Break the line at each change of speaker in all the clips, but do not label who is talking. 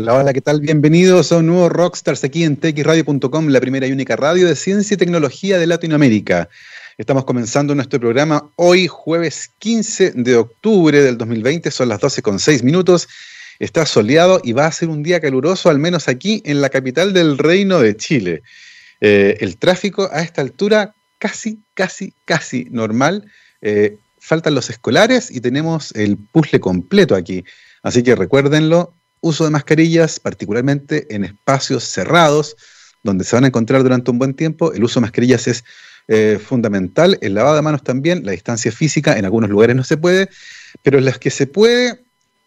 Hola, hola, ¿qué tal? Bienvenidos a un nuevo Rockstars aquí en txradio.com, la primera y única radio de ciencia y tecnología de Latinoamérica. Estamos comenzando nuestro programa hoy, jueves 15 de octubre del 2020, son las 12 con 6 minutos. Está soleado y va a ser un día caluroso, al menos aquí en la capital del Reino de Chile. Eh, el tráfico a esta altura casi, casi, casi normal. Eh, faltan los escolares y tenemos el puzzle completo aquí. Así que recuérdenlo, uso de mascarillas, particularmente en espacios cerrados, donde se van a encontrar durante un buen tiempo. El uso de mascarillas es eh, fundamental, el lavado de manos también, la distancia física en algunos lugares no se puede, pero en las que se puede,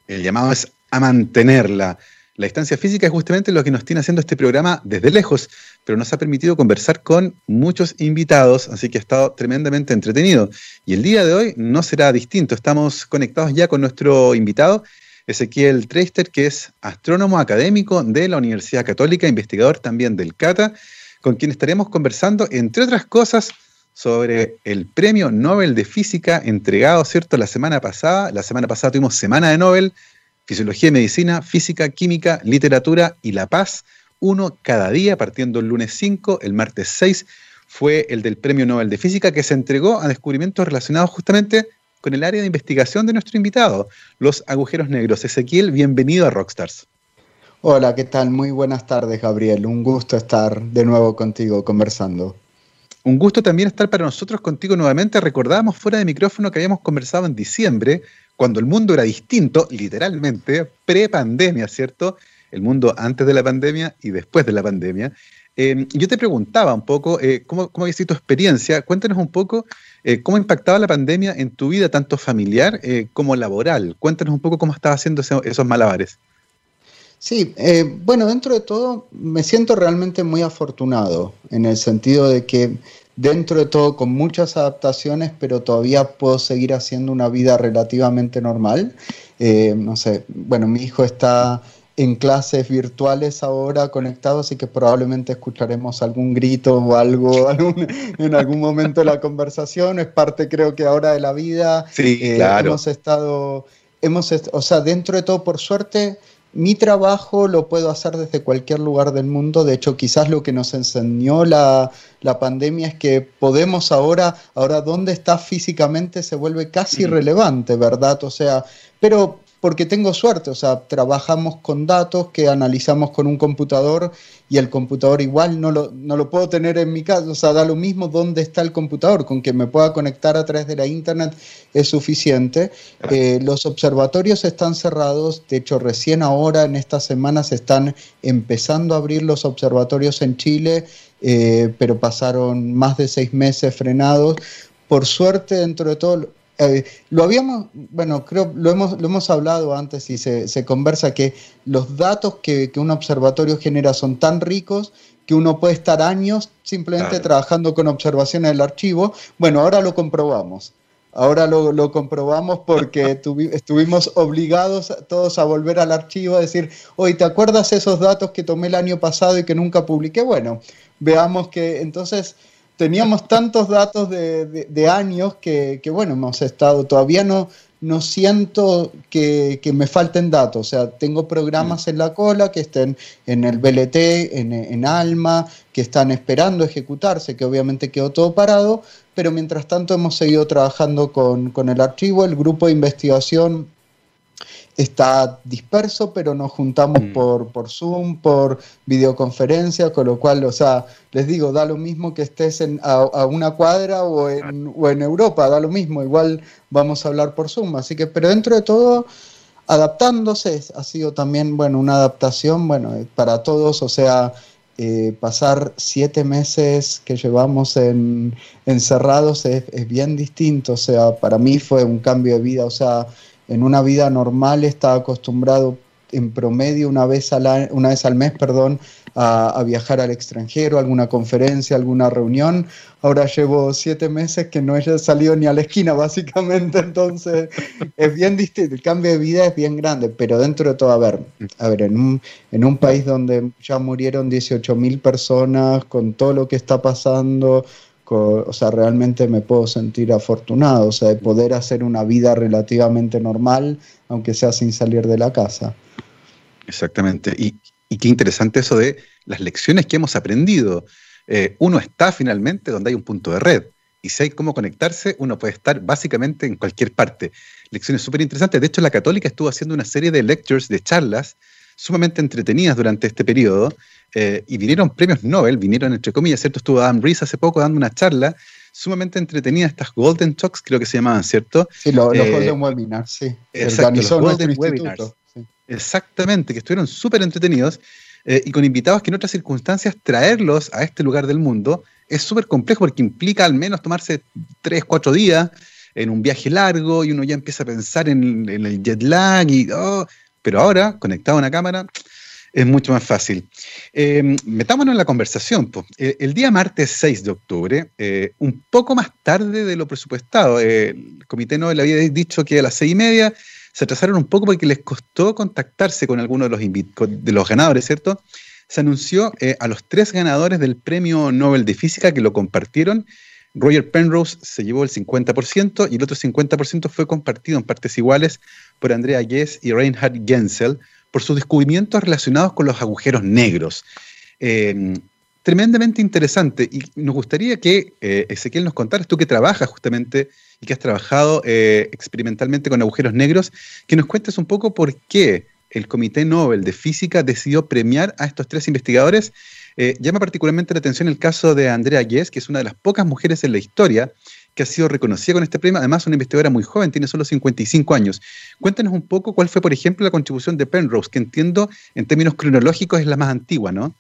el llamado es a mantenerla. La distancia física es justamente lo que nos tiene haciendo este programa desde lejos, pero nos ha permitido conversar con muchos invitados, así que ha estado tremendamente entretenido. Y el día de hoy no será distinto, estamos conectados ya con nuestro invitado, Ezequiel Treister, que es astrónomo académico de la Universidad Católica, investigador también del CATA, con quien estaremos conversando, entre otras cosas, sobre el premio Nobel de Física entregado, ¿cierto?, la semana pasada. La semana pasada tuvimos Semana de Nobel, Fisiología y Medicina, Física, Química, Literatura y La Paz, uno cada día, partiendo el lunes 5, el martes 6, fue el del Premio Nobel de Física que se entregó a descubrimientos relacionados justamente con el área de investigación de nuestro invitado, los agujeros negros. Ezequiel, bienvenido a Rockstars.
Hola, ¿qué tal? Muy buenas tardes, Gabriel. Un gusto estar de nuevo contigo conversando.
Un gusto también estar para nosotros contigo nuevamente. Recordábamos fuera de micrófono que habíamos conversado en diciembre, cuando el mundo era distinto, literalmente, pre-pandemia, ¿cierto? El mundo antes de la pandemia y después de la pandemia. Eh, yo te preguntaba un poco eh, ¿cómo, cómo había sido tu experiencia. Cuéntanos un poco eh, ¿Cómo impactaba la pandemia en tu vida, tanto familiar eh, como laboral? Cuéntanos un poco cómo estabas haciendo esos malabares.
Sí, bueno, dentro de todo me siento realmente muy afortunado en el sentido de que dentro de todo con muchas adaptaciones, pero todavía puedo seguir haciendo una vida relativamente normal. no sé, bueno, mi hijo está en clases virtuales ahora conectados, así que probablemente escucharemos algún grito o algo en algún momento de la conversación. Es parte, creo que ahora de la vida.
Sí, eh, claro.
Hemos estado, hemos, o sea, dentro de todo, por suerte, mi trabajo lo puedo hacer desde cualquier lugar del mundo. De hecho, quizás lo que nos enseñó la, la pandemia es que podemos ahora, ahora dónde está físicamente se vuelve casi irrelevante, ¿verdad? O sea, pero porque tengo suerte, o sea, trabajamos con datos que analizamos con un computador y el computador igual no lo, no lo puedo tener en mi casa, o sea, da lo mismo dónde está el computador, con que me pueda conectar a través de la internet es suficiente. Eh, los observatorios están cerrados, de hecho recién ahora en estas semanas están empezando a abrir los observatorios en Chile, eh, pero pasaron más de seis meses frenados. Por suerte, dentro de todo, eh, lo habíamos, bueno, creo, lo hemos, lo hemos hablado antes y se, conversa que los datos que, un observatorio genera son tan ricos que uno puede estar años simplemente trabajando con observaciones del archivo. Bueno, ahora lo comprobamos. Ahora lo, comprobamos porque estuvimos obligados todos a volver al archivo a decir, oye, ¿te acuerdas esos datos que tomé el año pasado y que nunca publiqué? Bueno, veamos que entonces teníamos tantos datos de, años que, bueno, hemos estado, todavía no, no siento que, me falten datos, o sea, tengo programas en la cola que estén en el BLT, en, Alma, que están esperando ejecutarse, que obviamente quedó todo parado, pero mientras tanto hemos seguido trabajando con, con el archivo, el grupo de investigación está disperso, pero nos juntamos mm. por, por Zoom, por videoconferencia, con lo cual, o sea, les digo, da lo mismo que estés en, a, una cuadra o en, o en Europa, da lo mismo, igual vamos a hablar por Zoom. Así que, pero dentro de todo, adaptándose, ha sido también, bueno, una adaptación, bueno, para todos, o sea, eh, pasar siete meses que llevamos en, encerrados es, es bien distinto, o sea, para mí fue un cambio de vida, o sea, en una vida normal estaba acostumbrado en promedio una vez, al, una vez al mes perdón, a, viajar al extranjero, alguna conferencia, alguna reunión. Ahora llevo siete meses que no he salido ni a la esquina, básicamente. Entonces, es bien distinto. El cambio de vida es bien grande, pero dentro de todo, a ver, a ver en, un, en un país donde ya murieron 18 mil personas, con todo lo que está pasando, o sea, realmente me puedo sentir afortunado, o sea, de poder hacer una vida relativamente normal, aunque sea sin salir de la casa.
Exactamente. Y, qué interesante eso de las lecciones que hemos aprendido. Eh, uno está finalmente donde hay un punto de red. Y si hay cómo conectarse, uno puede estar básicamente en cualquier parte. Lecciones súper interesantes. De hecho, la Católica estuvo haciendo una serie de lectures, de charlas, sumamente entretenidas durante este periodo. Eh, y vinieron premios Nobel, vinieron entre comillas, ¿cierto? Estuvo Adam Rees hace poco dando una charla sumamente entretenida, estas Golden Talks, creo que se llamaban, ¿cierto?
Sí, los, eh, Golden Webinars, sí.
Exacto, los Golden Webinars. Exactamente, que estuvieron súper entretenidos eh, y con invitados que en otras circunstancias traerlos a este lugar del mundo es súper complejo porque implica al menos tomarse tres, cuatro días en un viaje largo y uno ya empieza a pensar en, el jet lag y oh, pero ahora conectado a una cámara es mucho más fácil. Eh, metámonos en la conversación. el día martes 6 de octubre, eh, un poco más tarde de lo presupuestado, el Comité Nobel había dicho que a las seis y media se atrasaron un poco porque les costó contactarse con algunos de los, de los ganadores, ¿cierto? Se anunció a los tres ganadores del Premio Nobel de Física que lo compartieron. Roger Penrose se llevó el 50% y el otro 50% fue compartido en partes iguales por Andrea Guess y Reinhard Gensel por sus descubrimientos relacionados con los agujeros negros. Eh, tremendamente interesante y nos gustaría que eh, Ezequiel nos contara, tú que trabajas justamente y que has trabajado eh, experimentalmente con agujeros negros, que nos cuentes un poco por qué el Comité Nobel de Física decidió premiar a estos tres investigadores. Eh, llama particularmente la atención el caso de Andrea Guess, que es una de las pocas mujeres en la historia que ha sido reconocida con este premio, además una investigadora muy joven, tiene solo 55 años. Cuéntanos un poco cuál fue, por ejemplo, la contribución de Penrose, que entiendo en términos cronológicos es la más antigua, ¿no?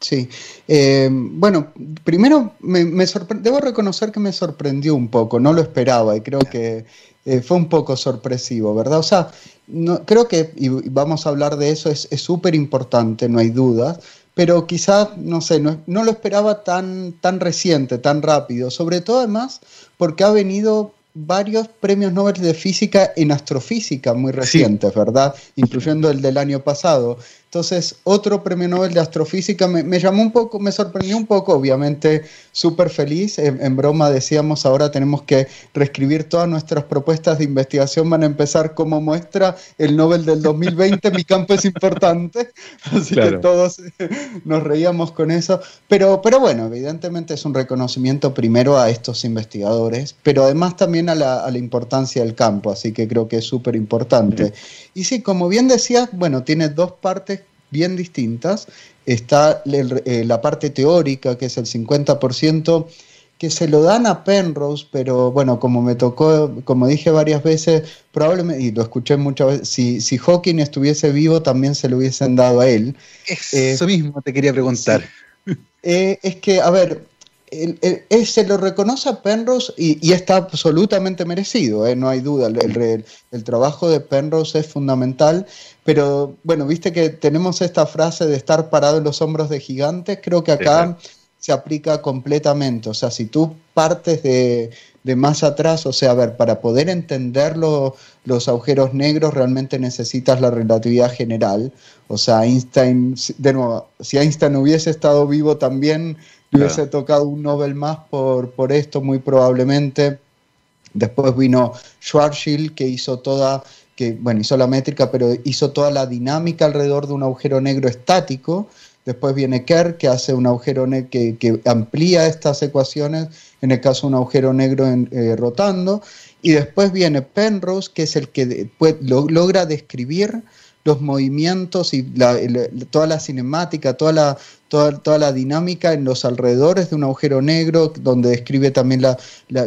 Sí, eh, bueno, primero me, debo reconocer que me sorprendió un poco, no lo esperaba y creo que eh, fue un poco sorpresivo, ¿verdad? O sea, no, creo que, y vamos a hablar de eso, es súper importante, no hay dudas, pero quizás, no sé, no, no, lo esperaba tan, tan reciente, tan rápido, sobre todo además porque ha venido varios premios Nobel de física en astrofísica muy recientes, ¿verdad? Incluyendo el del año pasado. Entonces, otro premio Nobel de astrofísica me, llamó un poco, me sorprendió un poco, obviamente súper feliz. En, broma decíamos, ahora tenemos que reescribir todas nuestras propuestas de investigación, van a empezar como muestra el Nobel del 2020, mi campo es importante, así que todos nos reíamos con eso. Pero, pero bueno, evidentemente es un reconocimiento primero a estos investigadores, pero además también a la, a la importancia del campo, así que creo que es súper importante. Y sí, como bien decías, bueno, tiene dos partes bien distintas. Está eh, la parte teórica, que es el 50%, que se lo dan a Penrose, pero bueno, como me tocó, como dije varias veces, probablemente, y lo escuché muchas veces, si, si Hawking estuviese vivo, también se lo hubiesen dado a él.
Eso mismo te quería preguntar.
Eh, es que, a ver, se lo reconoce a Penrose y, está absolutamente merecido, ¿eh? no hay duda. El, trabajo de Penrose es fundamental, pero bueno, viste que tenemos esta frase de estar parado en los hombros de gigantes, creo que acá se aplica completamente. O sea, si tú partes de, más atrás, o sea, a ver, para poder entender los agujeros negros realmente necesitas la relatividad general. O sea, Einstein, de nuevo, si Einstein hubiese estado vivo también hubiese tocado un Nobel más por, por esto, muy probablemente. Después vino Schwarzschild, que hizo toda, que, bueno, hizo la métrica, pero hizo toda la dinámica alrededor de un agujero negro estático. Después viene Kerr, que hace un agujero que, que, amplía estas ecuaciones, en el caso de un agujero negro eh, rotando. Y después viene Penrose, que es el que logra describir los movimientos y toda la cinemática, toda la, toda, toda, la dinámica en los alrededores de un agujero negro, donde describe también la,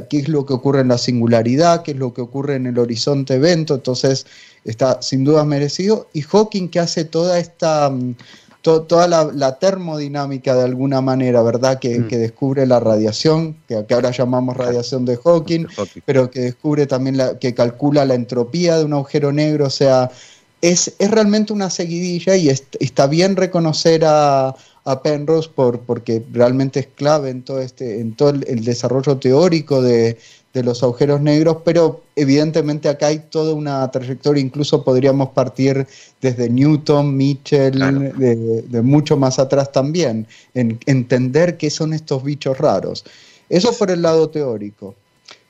qué es lo que ocurre en la singularidad, qué es lo que ocurre en el horizonte evento, entonces está sin duda merecido. Y Hawking que hace toda esta... Mm, toda la, termodinámica de alguna manera, ¿verdad? Que, mm. descubre la radiación, que, ahora llamamos radiación de Hawking, pero que descubre también la, que calcula la entropía de un agujero negro, o sea, es, realmente una seguidilla y está bien reconocer a, Penrose por, porque realmente es clave en todo, este, en todo el, desarrollo teórico de, los agujeros negros, pero evidentemente acá hay toda una trayectoria, incluso podríamos partir desde Newton, Mitchell, de, mucho más atrás también, en entender qué son estos bichos raros. Eso por el lado teórico.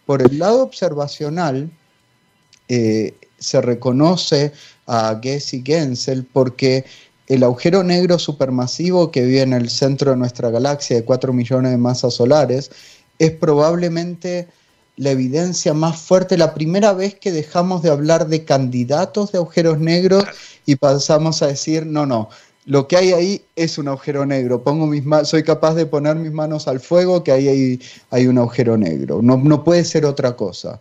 Por el lado observacional, eh, se reconoce a Guess y Gensel porque el agujero negro supermasivo que vive en el centro de nuestra galaxia de 4 millones de masas solares es probablemente la evidencia más fuerte, la primera vez que dejamos de hablar de candidatos de agujeros negros y pasamos a decir, no, no, lo que hay ahí es un agujero negro. Pongo mis soy capaz de poner mis manos al fuego que ahí hay, hay un agujero negro. No, no, puede ser otra cosa.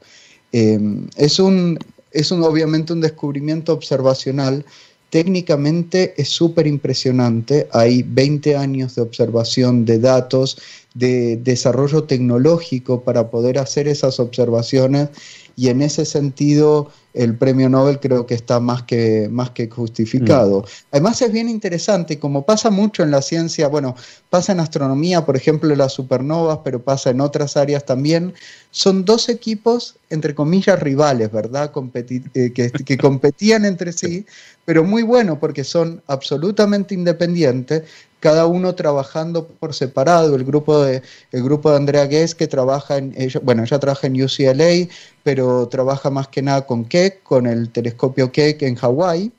Eh, es, un, es un, obviamente un descubrimiento observacional. Técnicamente es súper impresionante. Hay 20 años de observación de datos, de desarrollo tecnológico para poder hacer esas observaciones y en ese sentido el premio Nobel creo que está más que, más que justificado. Mm. Además es bien interesante, como pasa mucho en la ciencia, bueno, pasa en astronomía, por ejemplo, las supernovas, pero pasa en otras áreas también, son dos equipos, entre comillas, rivales, ¿verdad? Eh, que, que competían entre sí, pero muy bueno porque son absolutamente independientes, cada uno trabajando por separado. El grupo de, el grupo de Andrea Guess, que trabaja en, bueno, ella trabaja en UCLA, pero trabaja más que nada con Keck, con el telescopio Keck en Hawái.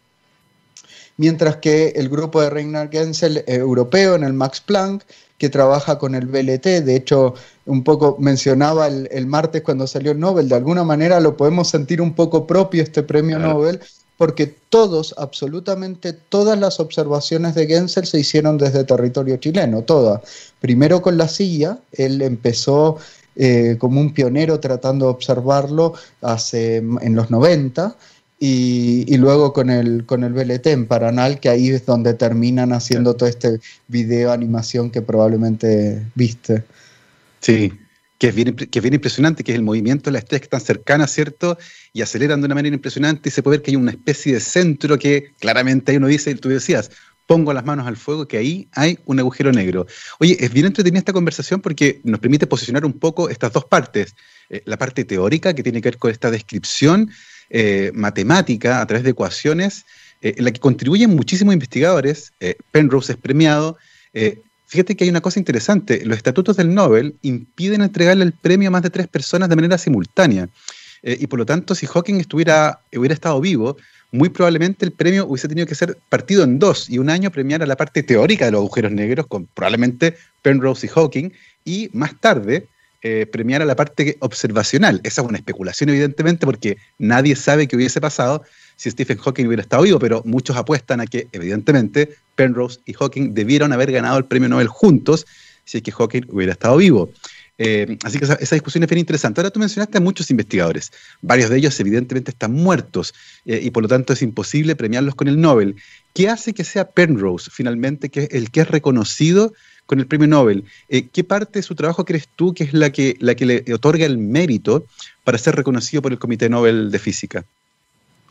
Mientras que el grupo de Reinhard Gensel, eh, europeo, en el Max Planck, que trabaja con el BLT. De hecho, un poco mencionaba el, martes cuando salió el Nobel, de alguna manera lo podemos sentir un poco propio este premio Nobel, porque todos, absolutamente todas las observaciones de Gensel se hicieron desde territorio chileno, todas. Primero con la silla, él empezó eh, como un pionero tratando de observarlo hace, en los 90, y, luego con el, con el BLT en Paranal, que ahí es donde terminan haciendo todo este video animación que probablemente viste.
Sí, que es, bien, impresionante, que es el movimiento de la estrella que están cercanas, ¿cierto? Y aceleran de una manera impresionante y se puede ver que hay una especie de centro que claramente ahí uno dice, tú decías, pongo las manos al fuego, que ahí hay un agujero negro. Oye, es bien entretenida esta conversación porque nos permite posicionar un poco estas dos partes. Eh, la parte teórica, que tiene que ver con esta descripción eh, matemática a través de ecuaciones, eh, en la que contribuyen muchísimos investigadores. Penrose es premiado. Fíjate que hay una cosa interesante, los estatutos del Nobel impiden entregarle el premio a más de tres personas de manera simultánea. Eh, y por lo tanto, si Hawking estuviera, hubiera estado vivo, muy probablemente el premio hubiese tenido que ser partido en dos y un año premiar la parte teórica de los agujeros negros con probablemente Penrose y Hawking y más tarde eh, la parte observacional. Esa es una especulación evidentemente porque nadie sabe qué hubiese pasado si Stephen Hawking hubiera estado vivo, pero muchos apuestan a que evidentemente Penrose y Hawking debieron haber ganado el premio Nobel juntos si es que Hawking hubiera estado vivo. Eh, así que esa, discusión es bien interesante. Ahora tú mencionaste a muchos investigadores, varios de ellos evidentemente están muertos eh, y por lo tanto es imposible premiarlos con el Nobel. ¿Qué hace que sea Penrose finalmente que es el que es reconocido con el premio Nobel? Eh, ¿Qué parte de su trabajo crees tú que es la que, la que le otorga el mérito para ser reconocido por el Comité Nobel de Física?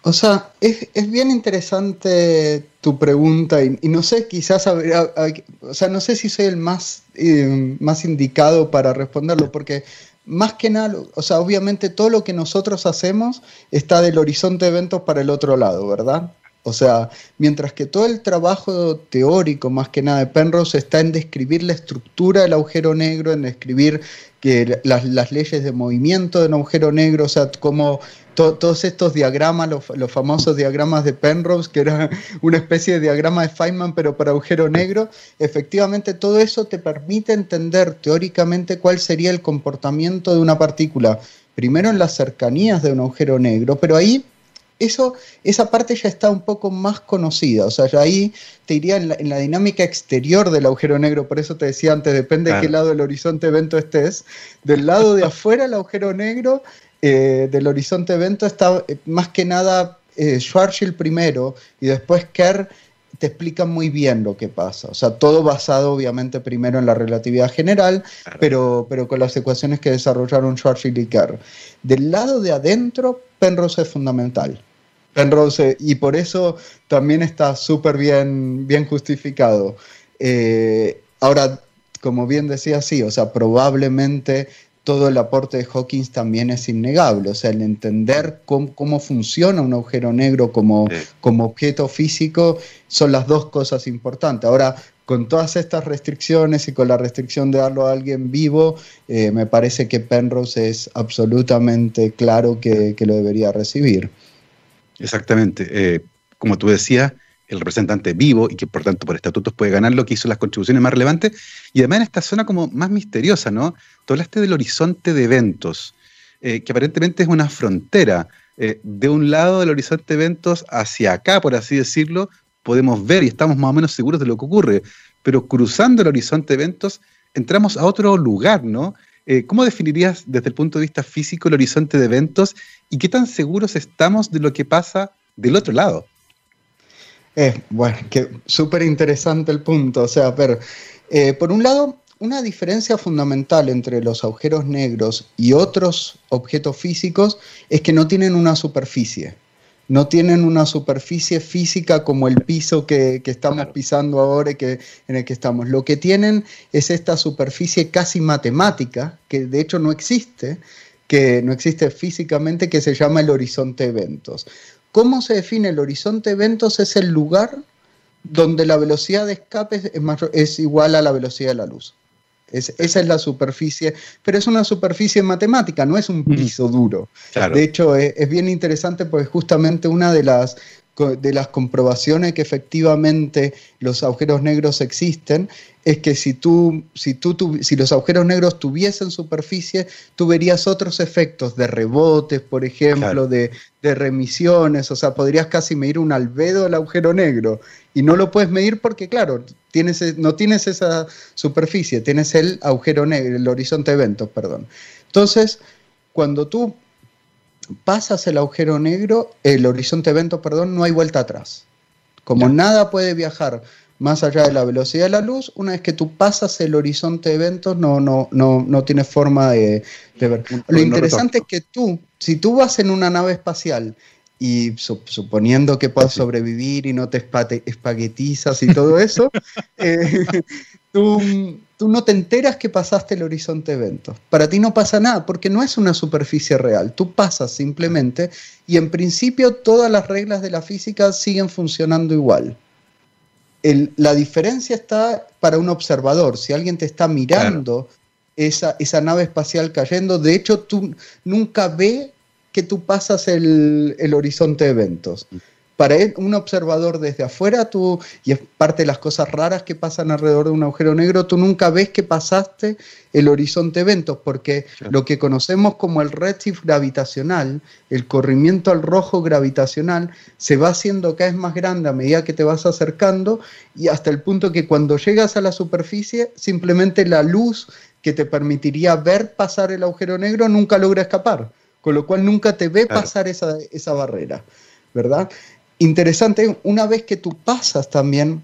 O sea, es, bien interesante tu pregunta y, no sé, quizás, o sea, no sé si soy el más, eh, más indicado para responderlo, porque más que nada, o sea, obviamente todo lo que nosotros hacemos está del horizonte de eventos para el otro lado, ¿verdad? O sea, mientras que todo el trabajo teórico, más que nada de Penrose, está en describir la estructura del agujero negro, en describir que las, leyes de movimiento de un agujero negro, o sea, cómo todos estos diagramas, los, famosos diagramas de Penrose, que era una especie de diagrama de Feynman, pero para agujero negro, efectivamente todo eso te permite entender teóricamente cuál sería el comportamiento de una partícula, primero en las cercanías de un agujero negro, pero ahí eso, esa parte ya está un poco más conocida, o sea, ya ahí te iría en la, dinámica exterior del agujero negro, por eso te decía antes, depende de qué lado del horizonte evento estés, del lado de afuera el agujero negro eh, del Horizonte Evento está eh, más que nada eh, Schwarzschild primero y después Kerr te explican muy bien lo que pasa. O sea, todo basado obviamente primero en la relatividad general, pero, pero con las ecuaciones que desarrollaron Schwarzschild y Kerr. Del lado de adentro, Penrose es fundamental. Penrose, y por eso también está súper bien, bien justificado. ahora, como bien decía, sí, o sea, probablemente todo el aporte de Hawkins también es innegable. O sea, el entender cómo, funciona un agujero negro como, como objeto físico son las dos cosas importantes. Ahora, con todas estas restricciones y con la restricción de darlo a alguien vivo, eh, me parece que Penrose es absolutamente claro que, lo debería recibir.
Exactamente. Eh, como tú decías, el representante vivo y que por tanto por estatutos puede ganar lo que hizo las contribuciones más relevantes. Y además en esta zona como más misteriosa, ¿no? Tú hablaste del horizonte de eventos, eh, que aparentemente es una frontera. De un lado del horizonte de eventos hacia acá, por así decirlo, podemos ver y estamos más o menos seguros de lo que ocurre. Pero cruzando el horizonte de eventos, entramos a otro lugar, ¿no? Eh, ¿Cómo definirías desde el punto de vista físico el horizonte de eventos y qué tan seguros estamos de lo que pasa del otro lado?
Eh, bueno, que súper interesante el punto. O sea, pero eh, por un lado, una diferencia fundamental entre los agujeros negros y otros objetos físicos es que no tienen una superficie. No tienen una superficie física como el piso que, estamos pisando ahora y que, en el que estamos. Lo que tienen es esta superficie casi matemática, que de hecho no existe, que no existe físicamente, que se llama el horizonte eventos. ¿Cómo se define el horizonte eventos? Es el lugar donde la velocidad de escape es, igual a la velocidad de la luz. Esa es la superficie, pero es una superficie matemática, no es un piso duro. De hecho, es, bien interesante porque justamente una de las de las comprobaciones que efectivamente los agujeros negros existen es que si, tú, si, tú, si los agujeros negros tuviesen superficie, tú verías otros efectos de rebotes, por ejemplo, de, remisiones, o sea, podrías casi medir un albedo del agujero negro. Y no lo puedes medir porque, claro, tienes, no tienes esa superficie, tienes el agujero negro, el horizonte de eventos, perdón. Entonces, cuando tú pasas el agujero negro, el horizonte evento, perdón, no hay vuelta atrás. Como nada puede viajar más allá de la velocidad de la luz, una vez que tú pasas el horizonte de eventos, no, no, no, no tiene forma de, ver. Lo interesante es que tú, si tú vas en una nave espacial y suponiendo que puedas sobrevivir y no te espaguetizas y todo eso, eh, tú, tú no te enteras que pasaste el horizonte evento. Para ti no pasa nada porque no es una superficie real. Tú pasas simplemente y en principio todas las reglas de la física siguen funcionando igual. la diferencia está para un observador. Si alguien te está mirando esa, esa, nave espacial cayendo, de hecho tú nunca ve que tú pasas el, el horizonte de eventos para un observador desde afuera, tú, y es parte de las cosas raras que pasan alrededor de un agujero negro, tú nunca ves que pasaste el horizonte eventos, porque lo que conocemos como el redshift gravitacional, el corrimiento al rojo gravitacional, se va haciendo cada vez más grande a medida que te vas acercando, y hasta el punto que cuando llegas a la superficie, simplemente la luz que te permitiría ver pasar el agujero negro nunca logra escapar, con lo cual nunca te ve pasar esa, esa barrera. ¿verdad? Interesante, una vez que tú pasas también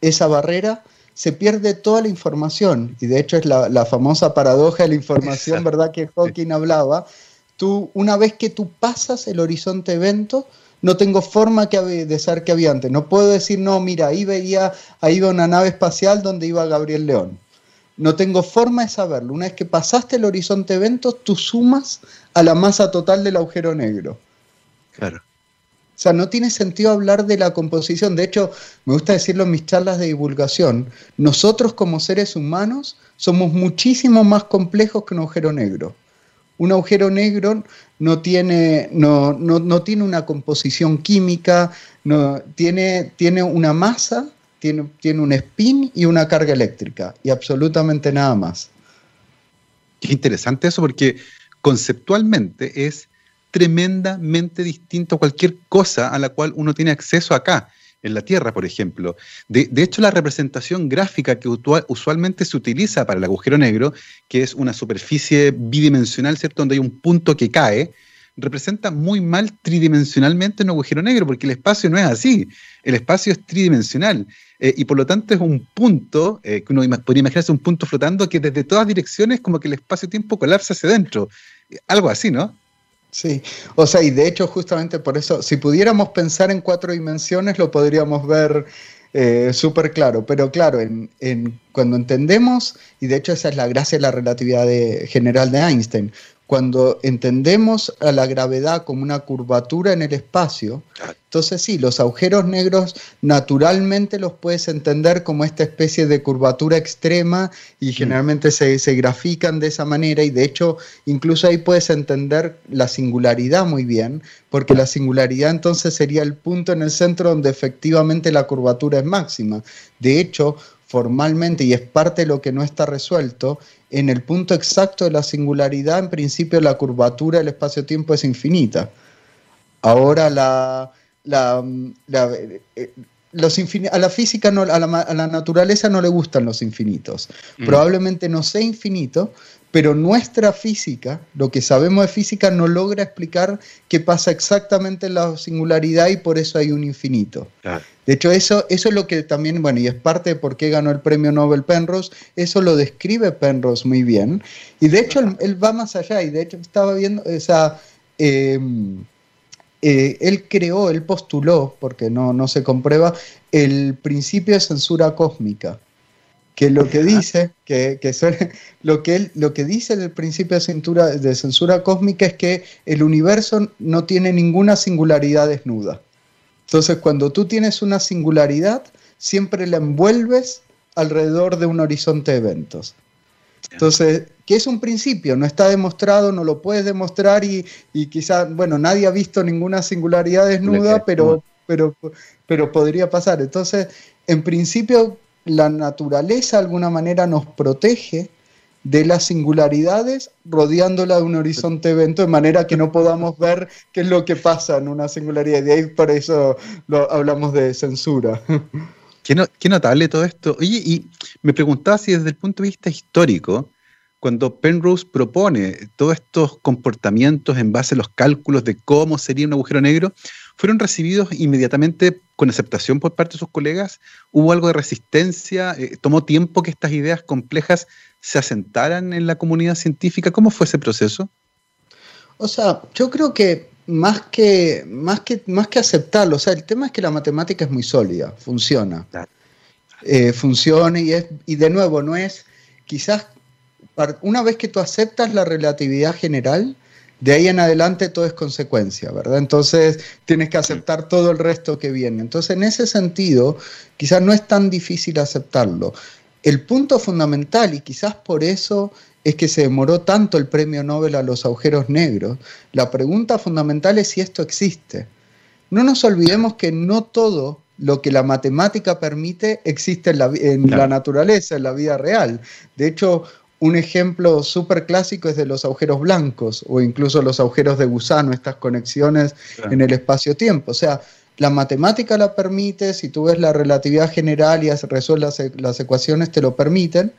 esa barrera, se pierde toda la información. Y de hecho es la, famosa paradoja de la información, ¿verdad? Que Hawking hablaba. Tú, una vez que tú pasas el horizonte evento, no tengo forma que, de saber que había antes. No puedo decir, no, mira, ahí veía, ahí iba una nave espacial donde iba Gabriel León. No tengo forma de saberlo. Una vez que pasaste el horizonte evento, tú sumas a la masa total del agujero negro.
Claro.
O sea, no tiene sentido hablar de la composición. De hecho, me gusta decirlo en mis charlas de divulgación. Nosotros como seres humanos somos muchísimo más complejos que un agujero negro. Un agujero negro no tiene, no, no, tiene una composición química, no, tiene, tiene una masa, tiene, tiene un spin y una carga eléctrica, y absolutamente nada más.
Qué interesante eso, porque conceptualmente es tremendamente distinto a cualquier cosa a la cual uno tiene acceso acá, en la Tierra, por ejemplo. De, hecho, la representación gráfica que usualmente se utiliza para el agujero negro, que es una superficie bidimensional, ¿cierto?, donde hay un punto que cae, representa muy mal tridimensionalmente un agujero negro, porque el espacio no es así. El espacio es tridimensional. Eh, y por lo tanto es un punto, eh, que uno podría imaginarse un punto flotando que desde todas direcciones como que el espacio-tiempo colapsa hacia adentro. Algo así, ¿no?
Sí, o sea, y de hecho justamente por eso, si pudiéramos pensar en cuatro dimensiones, lo podríamos ver eh, súper claro, pero claro, en, cuando entendemos, y de hecho esa es la gracia de la relatividad general de Einstein, cuando entendemos a la gravedad como una curvatura en el espacio, entonces sí, los agujeros negros naturalmente los puedes entender como esta especie de curvatura extrema y mm. generalmente se, se, grafican de esa manera y de hecho incluso ahí puedes entender la singularidad muy bien, porque la singularidad entonces sería el punto en el centro donde efectivamente la curvatura es máxima. De hecho, formalmente, y es parte de lo que no está resuelto, en el punto exacto de la singularidad, en principio la curvatura del espacio-tiempo es infinita. Ahora la, la, eh, los a la física, a, la, naturaleza no le gustan los infinitos. Mm. Probablemente no sea infinito, pero nuestra física, lo que sabemos de física, no logra explicar qué pasa exactamente en la singularidad y por eso hay un infinito. De hecho, eso, eso es lo que también, bueno, y es parte de por qué ganó el premio Nobel Penrose, eso lo describe Penrose muy bien. Y de hecho, él, va más allá, y de hecho estaba viendo, o sea, em, eh, él creó, él postuló, porque no, no se comprueba, el principio de censura cósmica que lo que dice, que, lo, que él, lo que dice el principio de censura, de censura cósmica es que el universo no tiene ninguna singularidad desnuda. Entonces, cuando tú tienes una singularidad, siempre la envuelves alrededor de un horizonte de eventos. Entonces, que es un principio, no está demostrado, no lo puedes demostrar y, y quizás, bueno, nadie ha visto ninguna singularidad desnuda, pero, pero, pero podría pasar. Entonces, en principio, la naturaleza de alguna manera nos protege de las singularidades rodeándola de un horizonte evento de manera que no podamos ver qué es lo que pasa en una singularidad. Y ahí por eso lo, hablamos de censura.
Qué, notable todo esto. Oye, y me preguntaba si desde el punto de vista histórico, cuando Penrose propone todos estos comportamientos en base a los cálculos de cómo sería un agujero negro, fueron recibidos inmediatamente con aceptación por parte de sus colegas? ¿Hubo algo de resistencia? Eh, ¿Tomó tiempo que estas ideas complejas se asentaran en la comunidad científica? ¿Cómo fue ese proceso?
O sea, yo creo que más que, más que, más que aceptarlo, o sea, el tema es que la matemática es muy sólida, funciona. Eh, funciona y, es, y de nuevo, no es quizás una vez que tú aceptas la relatividad general, de ahí en adelante todo es consecuencia, ¿verdad? Entonces tienes que aceptar todo el resto que viene. Entonces en ese sentido, quizás no es tan difícil aceptarlo. El punto fundamental, y quizás por eso es que se demoró tanto el premio Nobel a los agujeros negros, la pregunta fundamental es si esto existe. No nos olvidemos que no todo lo que la matemática permite existe en la, en la naturaleza, en la vida real. De hecho, un ejemplo súper clásico es de los agujeros blancos o incluso los agujeros de gusano, estas conexiones en el espacio-tiempo. O sea, la matemática la permite, si tú ves la relatividad general y resuelves las ecuaciones, te lo permiten,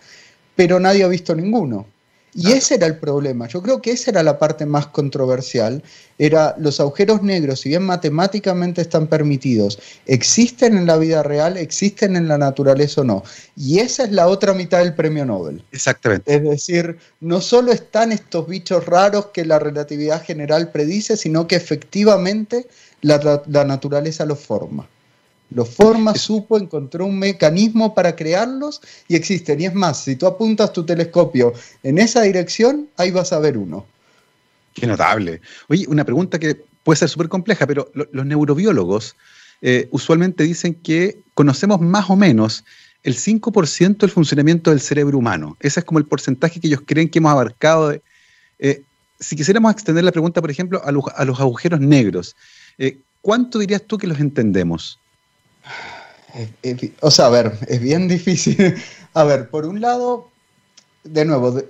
pero nadie ha visto ninguno. Y ese era el problema. Yo creo que esa era la parte más controversial. Era los agujeros negros, si bien matemáticamente están permitidos, existen en la vida real, existen en la naturaleza o no. Y esa es la otra mitad del premio Nobel.
Exactamente.
Es decir, no solo están estos bichos raros que la relatividad general predice, sino que efectivamente la, la naturaleza los forma. Los forma, supo, encontró un mecanismo para crearlos y existen. Y es más, si tú apuntas tu telescopio en esa dirección, ahí vas a ver uno.
Qué notable. Oye, una pregunta que puede ser súper compleja, pero los neurobiólogos eh, usualmente dicen que conocemos más o menos el 5% del funcionamiento del cerebro humano. Ese es como el porcentaje que ellos creen que hemos abarcado. Eh, si quisiéramos extender la pregunta, por ejemplo, a los, agujeros negros, eh, ¿cuánto dirías tú que los entendemos?
O sea, a ver, es bien difícil. A ver, por un lado, de nuevo,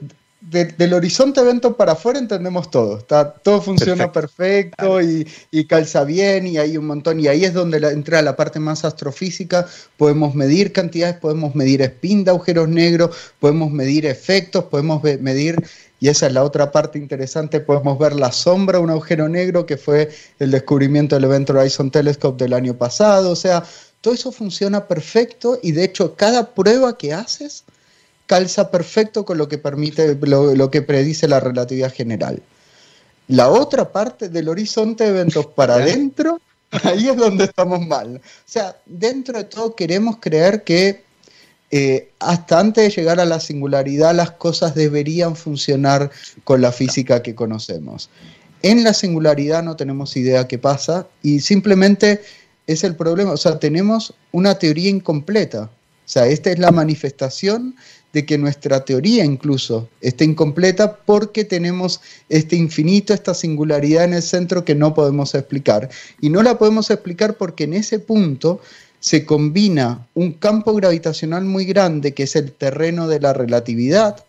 del horizonte evento para afuera entendemos todo. Está, todo funciona perfecto, y, calza bien y hay un montón. Y ahí es donde entra la parte más astrofísica. Podemos medir cantidades, podemos medir spin de agujeros negros, podemos medir efectos, podemos medir y esa es la otra parte interesante, podemos ver la sombra de un agujero negro, que fue el descubrimiento del Event Horizon Telescope del año pasado, o sea, todo eso funciona perfecto y de hecho cada prueba que haces calza perfecto con lo que permite, lo, que predice la relatividad general. La otra parte del horizonte de eventos para adentro, ahí es donde estamos mal. O sea, dentro de todo queremos creer que eh, hasta antes de llegar a la singularidad las cosas deberían funcionar con la física que conocemos. En la singularidad no tenemos idea qué pasa y simplemente es el problema, o sea, tenemos una teoría incompleta. O sea, esta es la manifestación de que nuestra teoría incluso está incompleta porque tenemos este infinito, esta singularidad en el centro que no podemos explicar. Y no la podemos explicar porque en ese punto se combina un campo gravitacional muy grande, que es el terreno de la relatividad,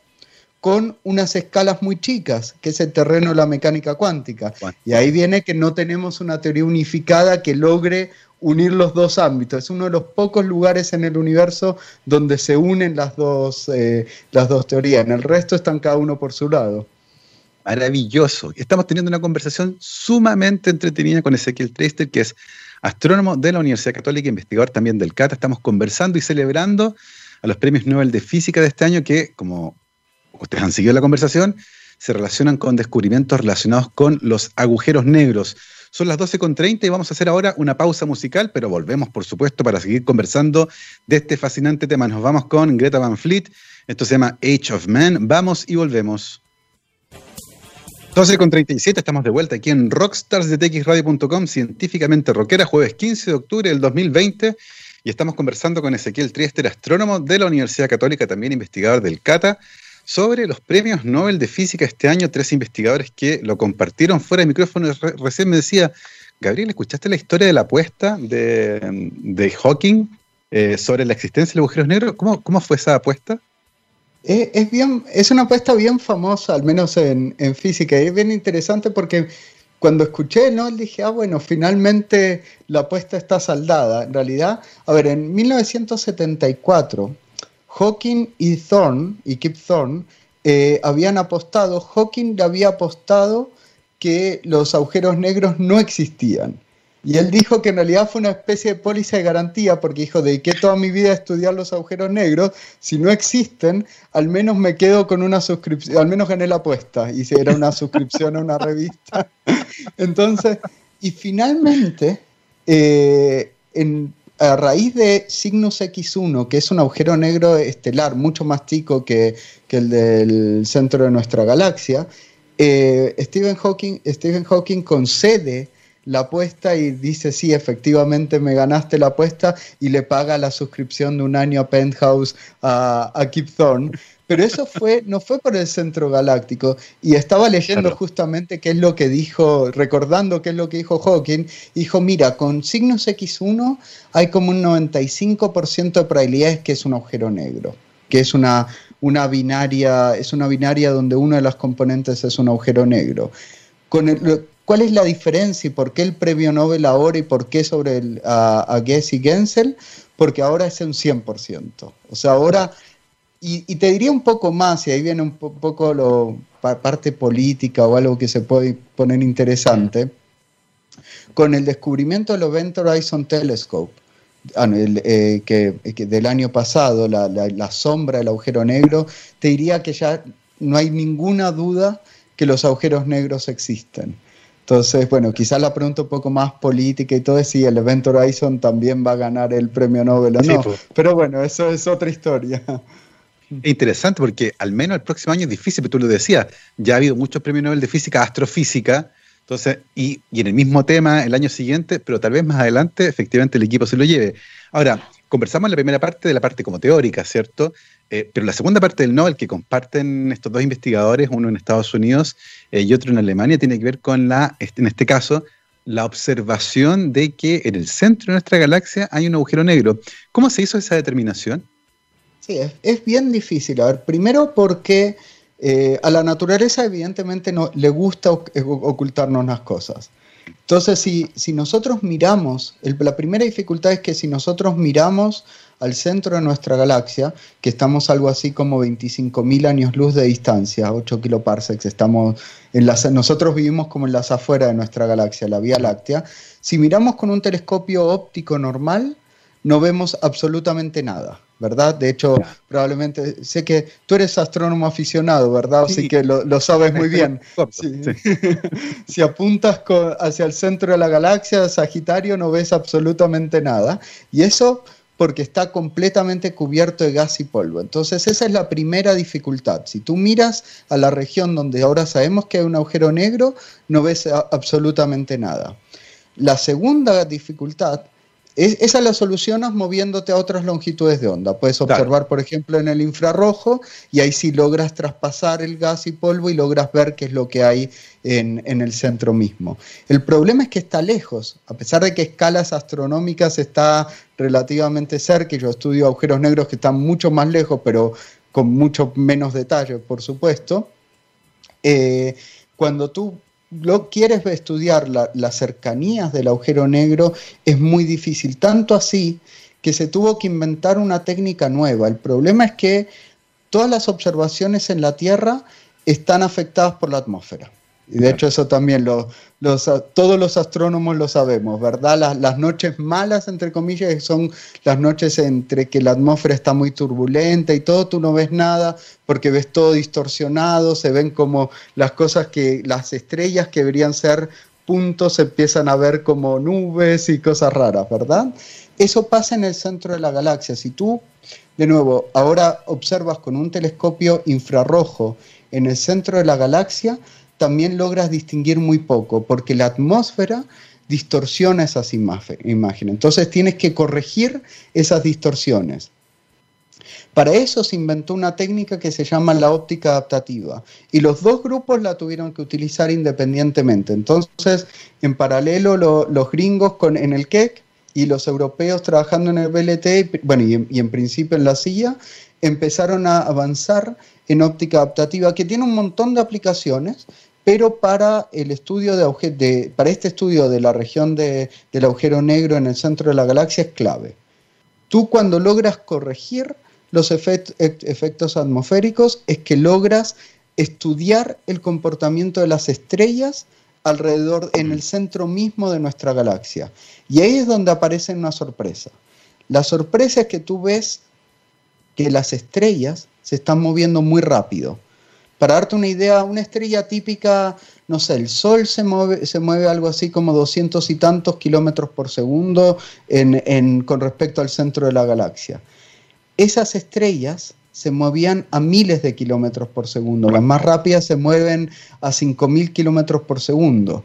con unas escalas muy chicas, que es el terreno de la mecánica cuántica. Y ahí viene que no tenemos una teoría unificada que logre unir los dos ámbitos. Es uno de los pocos lugares en el universo donde se unen las dos, eh, las dos teorías. En el resto están cada uno por su lado.
Maravilloso. Estamos teniendo una conversación sumamente entretenida con Ezequiel Treister, que es astrónomo de la Universidad Católica, investigador también del CATA. Estamos conversando y celebrando a los premios Nobel de Física de este año, que, como ustedes han seguido la conversación, se relacionan con descubrimientos relacionados con los agujeros negros. Son las 12.30 y vamos a hacer ahora una pausa musical, pero volvemos, por supuesto, para seguir conversando de este fascinante tema. Nos vamos con Greta Van Fleet. Esto se llama Age of Man. Vamos y volvemos. 12.37, estamos de vuelta aquí en rockstarsdetxradio.com, científicamente rockera, jueves 15 de octubre del 2020, y estamos conversando con Ezequiel Triester, astrónomo de la Universidad Católica, también investigador del CATA, sobre los premios Nobel de Física este año, tres investigadores que lo compartieron fuera de micrófono. recién me decía, Gabriel, ¿escuchaste la historia de la apuesta de, Hawking eh, sobre la existencia de agujeros negros? ¿Cómo, cómo fue esa apuesta?
Es, bien, es una apuesta bien famosa, al menos en, física, y es bien interesante porque cuando escuché ¿no? dije, ah, bueno, finalmente la apuesta está saldada. En realidad, a ver, en 1974 Hawking y Thorne, y Kip Thorne, eh, habían apostado, Hawking había apostado que los agujeros negros no existían. Y él dijo que en realidad fue una especie de póliza de garantía porque dijo, dediqué toda mi vida a estudiar los agujeros negros, si no existen, al menos me quedo con una suscripción, al menos gané la apuesta, y si era una suscripción a una revista. Entonces, y finalmente, eh, en, a raíz de Cygnus X1, que es un agujero negro estelar mucho más chico que, el del centro de nuestra galaxia, eh, Stephen, Hawking, Stephen Hawking concede la apuesta y dice, sí, efectivamente me ganaste la apuesta y le paga la suscripción de un año a Penthouse a, a Kip Thorne. Pero eso fue, no fue por el centro galáctico. Y estaba leyendo justamente qué es lo que dijo, recordando qué es lo que dijo Hawking. Dijo, mira, con signos X1 hay como un 95% de probabilidades que es un agujero negro, que es una, una binaria, es una binaria donde una de las componentes es un agujero negro. Con ¿Cuál es la diferencia y por qué el premio Nobel ahora y por qué sobre el, a, a y Gensel? Porque ahora es un 100%. O sea, ahora y, te diría un poco más, y ahí viene un poco lo, parte política o algo que se puede poner interesante, con el descubrimiento del Event Horizon Telescope, ah, eh, del año pasado, la, la, sombra del agujero negro, te diría que ya no hay ninguna duda que los agujeros negros existen. Entonces, bueno, quizás la pregunta un poco más política y todo es si el Event Horizon también va a ganar el premio Nobel o no. Pues. Pero bueno, eso es otra historia.
Es interesante porque al menos el próximo año es difícil, pero tú lo decías, ya ha habido muchos premios Nobel de física, astrofísica, entonces, y, en el mismo tema el año siguiente, pero tal vez más adelante efectivamente el equipo se lo lleve. Ahora, conversamos en la primera parte de la parte como teórica, ¿cierto? Eh, pero la segunda parte del Nobel que comparten estos dos investigadores, uno en Estados Unidos eh, y otro en Alemania, tiene que ver con la, este, en este caso, la observación de que en el centro de nuestra galaxia hay un agujero negro. ¿Cómo se hizo esa determinación?
Sí, es, bien difícil. A ver, primero porque eh, a la naturaleza evidentemente no, le gusta ocultarnos las cosas. Entonces, si, si nosotros miramos, la primera dificultad es que si nosotros miramos al centro de nuestra galaxia, que estamos algo así como 25.000 años luz de distancia, 8 kiloparsecs, estamos en las, nosotros vivimos como en las afueras de nuestra galaxia, la Vía Láctea. Si miramos con un telescopio óptico normal, no vemos absolutamente nada. ¿Verdad? De hecho, probablemente sé que tú eres astrónomo aficionado, ¿verdad? Así que lo, sabes muy bien. si apuntas hacia el centro de la galaxia, Sagitario, no ves absolutamente nada. Y eso porque está completamente cubierto de gas y polvo. Entonces esa es la primera dificultad. Si tú miras a la región donde ahora sabemos que hay un agujero negro, no ves absolutamente nada. La segunda dificultad esa la solucionas moviéndote a otras longitudes de onda. Puedes observar, por ejemplo, en el infrarrojo y ahí sí logras traspasar el gas y polvo y logras ver qué es lo que hay en, el centro mismo. El problema es que está lejos, a pesar de que escalas astronómicas está relativamente cerca, yo estudio agujeros negros que están mucho más lejos, pero con mucho menos detalle, por supuesto. Eh, cuando tú lo quieres estudiar las cercanías del agujero negro, es muy difícil. Tanto así que se tuvo que inventar una técnica nueva. El problema es que todas las observaciones en la Tierra están afectadas por la atmósfera. Y de hecho eso también lo, todos los astrónomos lo sabemos, ¿verdad? Las, las, noches malas, entre comillas, son las noches entre que la atmósfera está muy turbulenta y todo, tú no ves nada porque ves todo distorsionado, se ven como las cosas que, las estrellas que deberían ser puntos se empiezan a ver como nubes y cosas raras, ¿verdad? Eso pasa en el centro de la galaxia. Si tú, de nuevo, ahora observas con un telescopio infrarrojo en el centro de la galaxia, también logras distinguir muy poco, porque la atmósfera distorsiona esas imágenes. Entonces tienes que corregir esas distorsiones. Para eso se inventó una técnica que se llama la óptica adaptativa y los dos grupos la tuvieron que utilizar independientemente. Entonces, en paralelo, los gringos en el Keck y los europeos trabajando en el BLT, bueno, y y en principio en la CIA, empezaron a avanzar en óptica adaptativa, que tiene un montón de aplicaciones, pero para el estudio de, para este estudio de la región del agujero negro en el centro de la galaxia es clave. Tú cuando logras corregir los efectos atmosféricos es que logras estudiar el comportamiento de las estrellas alrededor, en el centro mismo de nuestra galaxia. Y ahí es donde aparece una sorpresa. La sorpresa es que tú ves que las estrellas se están moviendo muy rápido. Para darte una idea, una estrella típica, no sé, el Sol se mueve, se mueve algo así como 200 y tantos kilómetros por segundo con respecto al centro de la galaxia. Esas estrellas se movían a miles de kilómetros por segundo. Las más rápidas se mueven a 5.000 kilómetros por segundo.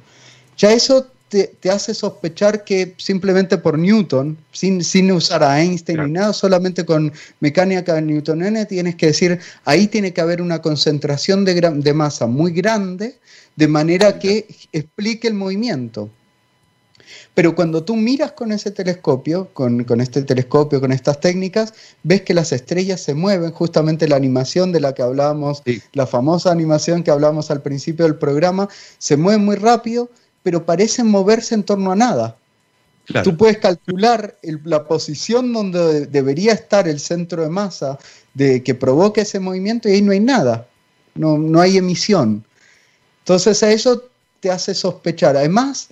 Ya eso te, hace sospechar que simplemente por Newton, sin, sin usar a Einstein ni nada, solamente con mecánica newtoniana, tienes que decir, ahí tiene que haber una concentración de, de masa muy grande, de manera que explique el movimiento. Pero cuando tú miras con ese telescopio, con, este telescopio, con estas técnicas, ves que las estrellas se mueven, justamente la animación de la que hablábamos, la famosa animación que hablamos al principio del programa, se mueve muy rápido, pero parecen moverse en torno a nada. Tú puedes calcular la posición donde debería estar el centro de masa de que provoque ese movimiento y ahí no hay nada, no, no hay emisión. Entonces a eso te hace sospechar. Además,